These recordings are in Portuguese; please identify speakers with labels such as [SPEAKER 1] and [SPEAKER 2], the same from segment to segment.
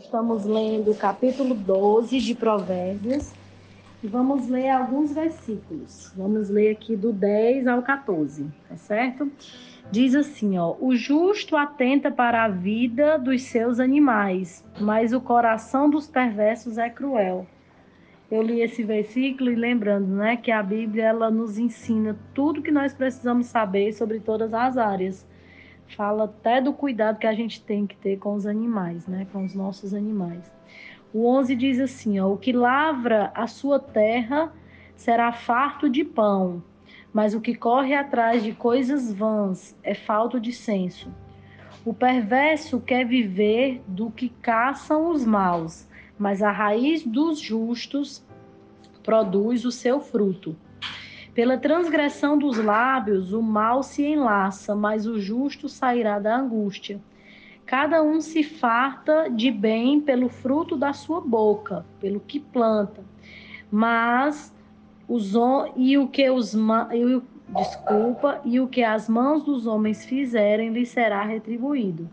[SPEAKER 1] Estamos lendo o capítulo 12 de Provérbios e vamos ler alguns versículos. Vamos ler aqui do 10 ao 14, tá certo? Diz assim, ó: O justo atenta para a vida dos seus animais, mas o coração dos perversos é cruel. Eu li esse versículo e lembrando, né, que a Bíblia ela nos ensina tudo que nós precisamos saber sobre todas as áreas. Fala até do cuidado que a gente tem que ter com os animais, né, com os nossos animais. O 11 diz assim, ó, o que lavra a sua terra será farto de pão, mas o que corre atrás de coisas vãs é falto de senso. O perverso quer viver do que caçam os maus, mas a raiz dos justos produz o seu fruto. Pela transgressão dos lábios, o mal se enlaça, mas o justo sairá da angústia. Cada um se farta de bem pelo fruto da sua boca, pelo que planta. Mas os e o que os e desculpa, e o que as mãos dos homens fizerem lhe será retribuído.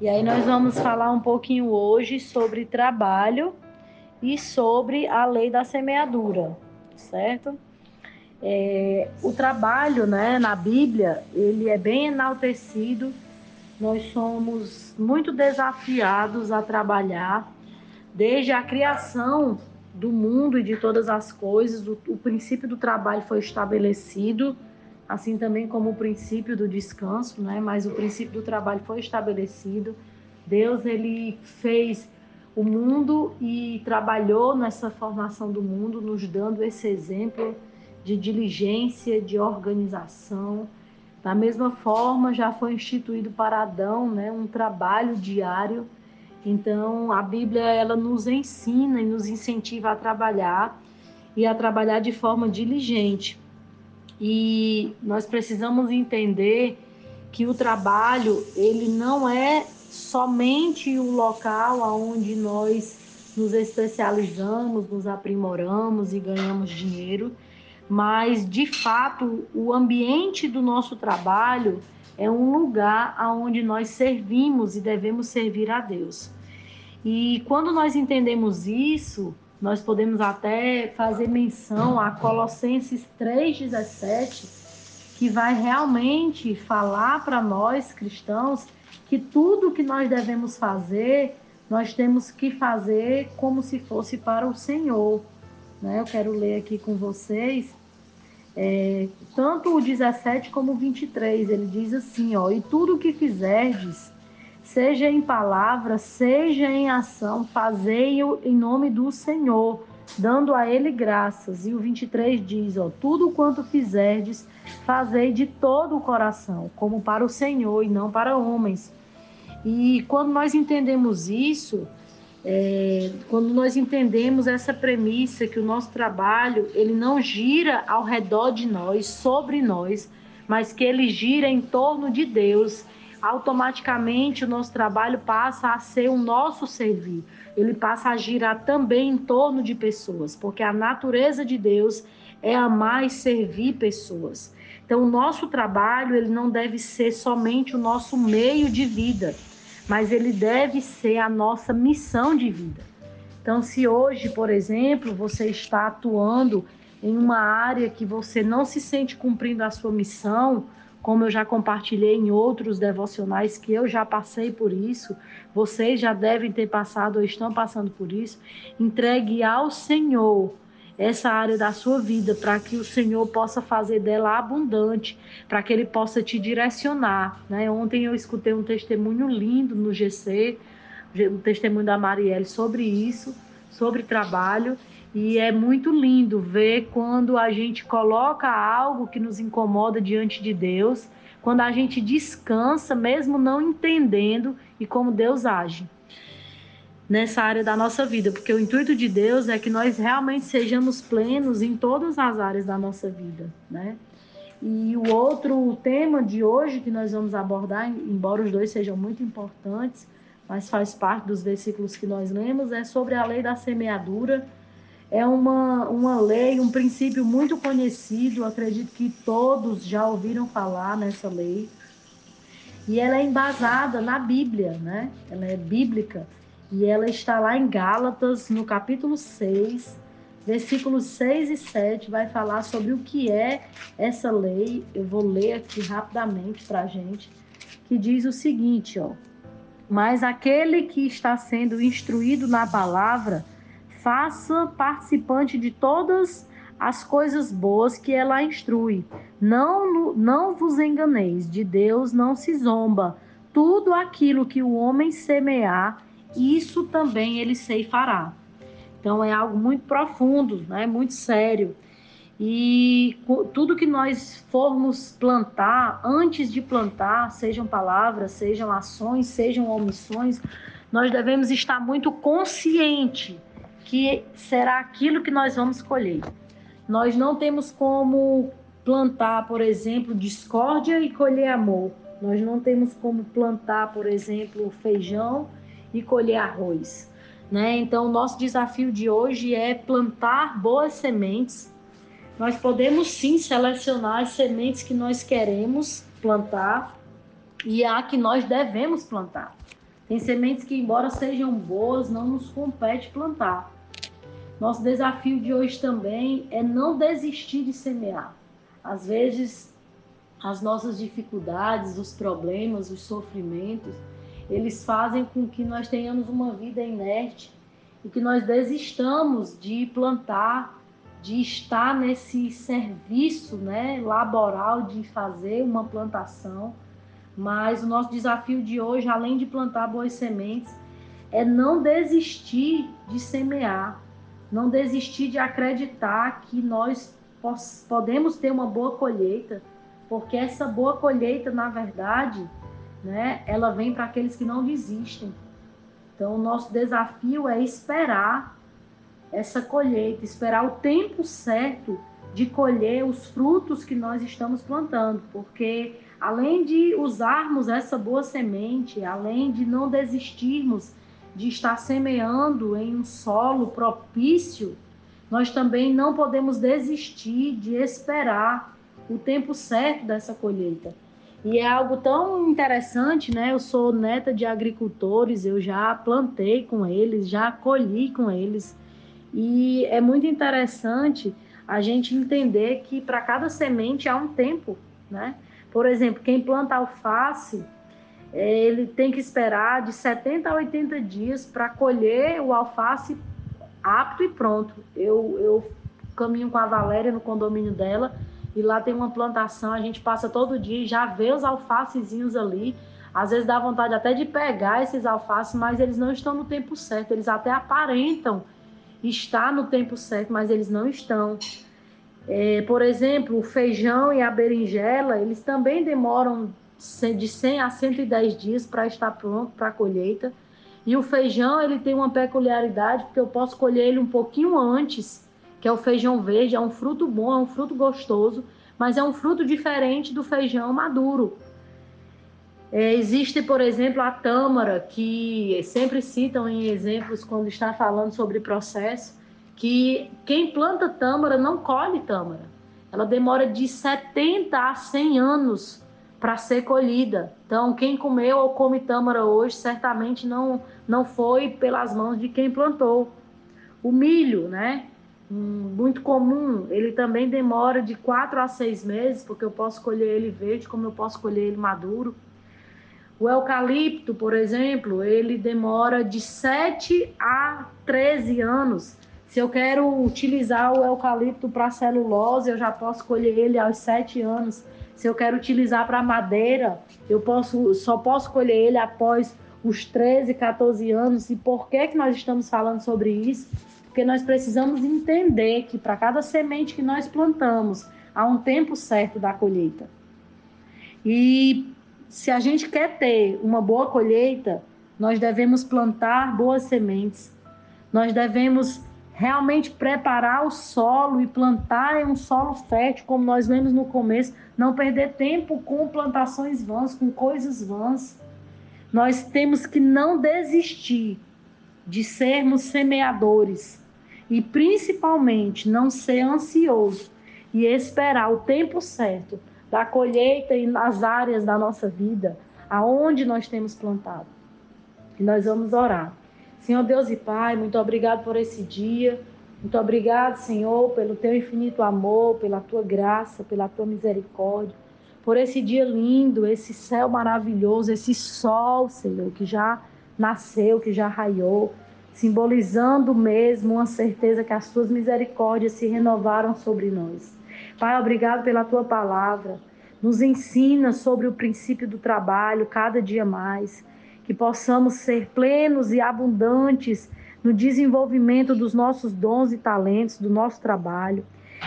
[SPEAKER 1] E aí nós vamos falar um pouquinho hoje sobre trabalho e sobre a lei da semeadura, certo? É, o trabalho, né, na Bíblia, ele é bem enaltecido. Nós somos muito desafiados a trabalhar desde a criação do mundo e de todas as coisas. O, o princípio do trabalho foi estabelecido assim também como o princípio do descanso, né? Mas o princípio do trabalho foi estabelecido. Deus ele fez o mundo e trabalhou nessa formação do mundo, nos dando esse exemplo de diligência, de organização. Da mesma forma, já foi instituído para Adão, né, um trabalho diário. Então, a Bíblia ela nos ensina e nos incentiva a trabalhar e a trabalhar de forma diligente. E nós precisamos entender que o trabalho, ele não é somente o local onde nós nos especializamos, nos aprimoramos e ganhamos dinheiro, mas de fato o ambiente do nosso trabalho é um lugar onde nós servimos e devemos servir a Deus. E quando nós entendemos isso, nós podemos até fazer menção a Colossenses 3,17, que vai realmente falar para nós cristãos que tudo que nós devemos fazer, nós temos que fazer como se fosse para o Senhor. Né? Eu quero ler aqui com vocês, é, tanto o 17 como o 23, ele diz assim, ó, e tudo o que fizerdes, seja em palavra, seja em ação, fazei-o em nome do Senhor, dando a ele graças. E o 23 diz, ó, tudo quanto fizerdes, fazei de todo o coração, como para o Senhor e não para homens. E quando nós entendemos isso, é, quando nós entendemos essa premissa que o nosso trabalho ele não gira ao redor de nós, sobre nós, mas que ele gira em torno de Deus automaticamente o nosso trabalho passa a ser o nosso servir. Ele passa a girar também em torno de pessoas, porque a natureza de Deus é amar e servir pessoas. Então, o nosso trabalho ele não deve ser somente o nosso meio de vida, mas ele deve ser a nossa missão de vida. Então, se hoje, por exemplo, você está atuando em uma área que você não se sente cumprindo a sua missão, como eu já compartilhei em outros devocionais que eu já passei por isso, vocês já devem ter passado ou estão passando por isso. Entregue ao Senhor essa área da sua vida para que o Senhor possa fazer dela abundante, para que Ele possa te direcionar. Né? Ontem eu escutei um testemunho lindo no GC, o testemunho da Marielle sobre isso, sobre trabalho. E é muito lindo ver quando a gente coloca algo que nos incomoda diante de Deus, quando a gente descansa, mesmo não entendendo e como Deus age nessa área da nossa vida, porque o intuito de Deus é que nós realmente sejamos plenos em todas as áreas da nossa vida, né? E o outro tema de hoje que nós vamos abordar, embora os dois sejam muito importantes, mas faz parte dos versículos que nós lemos, é sobre a lei da semeadura é uma, uma lei, um princípio muito conhecido, acredito que todos já ouviram falar nessa lei. E ela é embasada na Bíblia, né? Ela é bíblica. E ela está lá em Gálatas, no capítulo 6, versículos 6 e 7, vai falar sobre o que é essa lei. Eu vou ler aqui rapidamente para a gente, que diz o seguinte, ó. Mas aquele que está sendo instruído na palavra, faça participante de todas as coisas boas que ela instrui. Não, não vos enganeis, de Deus não se zomba. Tudo aquilo que o homem semear, isso também ele ceifará. Então é algo muito profundo, né? muito sério. E tudo que nós formos plantar, antes de plantar, sejam palavras, sejam ações, sejam omissões, nós devemos estar muito consciente que será aquilo que nós vamos colher. Nós não temos como plantar, por exemplo, discórdia e colher amor. Nós não temos como plantar, por exemplo, feijão e colher arroz. Né? Então, o nosso desafio de hoje é plantar boas sementes. Nós podemos sim selecionar as sementes que nós queremos plantar e a que nós devemos plantar. Tem sementes que, embora sejam boas, não nos compete plantar. Nosso desafio de hoje também é não desistir de semear. Às vezes, as nossas dificuldades, os problemas, os sofrimentos, eles fazem com que nós tenhamos uma vida inerte e que nós desistamos de plantar, de estar nesse serviço né, laboral de fazer uma plantação. Mas o nosso desafio de hoje, além de plantar boas sementes, é não desistir de semear, não desistir de acreditar que nós podemos ter uma boa colheita, porque essa boa colheita, na verdade, né, ela vem para aqueles que não desistem. Então, o nosso desafio é esperar essa colheita, esperar o tempo certo de colher os frutos que nós estamos plantando, porque além de usarmos essa boa semente, além de não desistirmos de estar semeando em um solo propício, nós também não podemos desistir de esperar o tempo certo dessa colheita. E é algo tão interessante, né? Eu sou neta de agricultores, eu já plantei com eles, já colhi com eles. E é muito interessante a gente entender que para cada semente há um tempo, né? Por exemplo, quem planta alface, é, ele tem que esperar de 70 a 80 dias para colher o alface apto e pronto. Eu, eu caminho com a Valéria no condomínio dela e lá tem uma plantação, a gente passa todo dia e já vê os alfacezinhos ali. Às vezes dá vontade até de pegar esses alfaces, mas eles não estão no tempo certo. Eles até aparentam estar no tempo certo, mas eles não estão. É, por exemplo, o feijão e a berinjela, eles também demoram de 100 a 110 dias para estar pronto para a colheita. E o feijão, ele tem uma peculiaridade, porque eu posso colher ele um pouquinho antes, que é o feijão verde, é um fruto bom, é um fruto gostoso, mas é um fruto diferente do feijão maduro. É, existe, por exemplo, a tâmara, que sempre citam em exemplos quando está falando sobre processo, que quem planta tâmara não colhe tâmara. Ela demora de 70 a 100 anos para ser colhida. Então, quem comeu ou come tâmara hoje certamente não, não foi pelas mãos de quem plantou. O milho, né? Muito comum, ele também demora de quatro a seis meses, porque eu posso colher ele verde, como eu posso colher ele maduro. O eucalipto, por exemplo, ele demora de 7 a 13 anos. Se eu quero utilizar o eucalipto para celulose, eu já posso colher ele aos 7 anos. Se eu quero utilizar para madeira, eu posso, só posso colher ele após os 13, 14 anos. E por que, que nós estamos falando sobre isso? Porque nós precisamos entender que para cada semente que nós plantamos, há um tempo certo da colheita. E se a gente quer ter uma boa colheita, nós devemos plantar boas sementes. Nós devemos realmente preparar o solo e plantar em um solo fértil, como nós vemos no começo, não perder tempo com plantações vãs, com coisas vãs. Nós temos que não desistir de sermos semeadores e principalmente não ser ansioso e esperar o tempo certo da colheita nas áreas da nossa vida aonde nós temos plantado. E nós vamos orar. Senhor Deus e Pai, muito obrigado por esse dia. Muito obrigado, Senhor, pelo teu infinito amor, pela tua graça, pela tua misericórdia, por esse dia lindo, esse céu maravilhoso, esse sol, Senhor, que já nasceu, que já raiou, simbolizando mesmo uma certeza que as tuas misericórdias se renovaram sobre nós. Pai, obrigado pela tua palavra. Nos ensina sobre o princípio do trabalho cada dia mais, que possamos ser plenos e abundantes no desenvolvimento dos nossos dons e talentos, do nosso trabalho.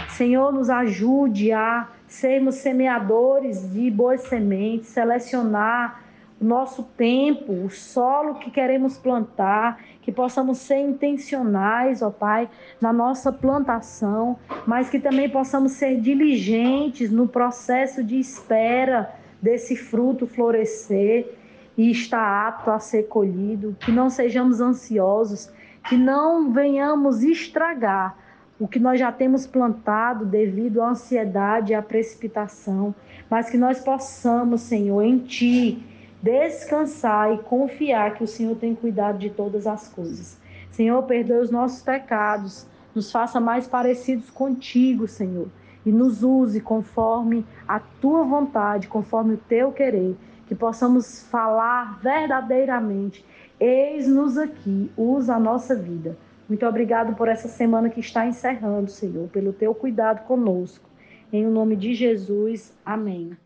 [SPEAKER 1] Senhor, nos ajude a sermos semeadores de boas sementes, selecionar nosso tempo, o solo que queremos plantar, que possamos ser intencionais, ó Pai, na nossa plantação, mas que também possamos ser diligentes no processo de espera desse fruto florescer e estar apto a ser colhido, que não sejamos ansiosos, que não venhamos estragar o que nós já temos plantado devido à ansiedade e à precipitação, mas que nós possamos, Senhor, em Ti, descansar e confiar que o Senhor tem cuidado de todas as coisas. Senhor, perdoe os nossos pecados, nos faça mais parecidos contigo, Senhor, e nos use conforme a tua vontade, conforme o teu querer, que possamos falar verdadeiramente. Eis-nos aqui, usa a nossa vida. Muito obrigado por essa semana que está encerrando, Senhor, pelo teu cuidado conosco. Em o nome de Jesus, amém.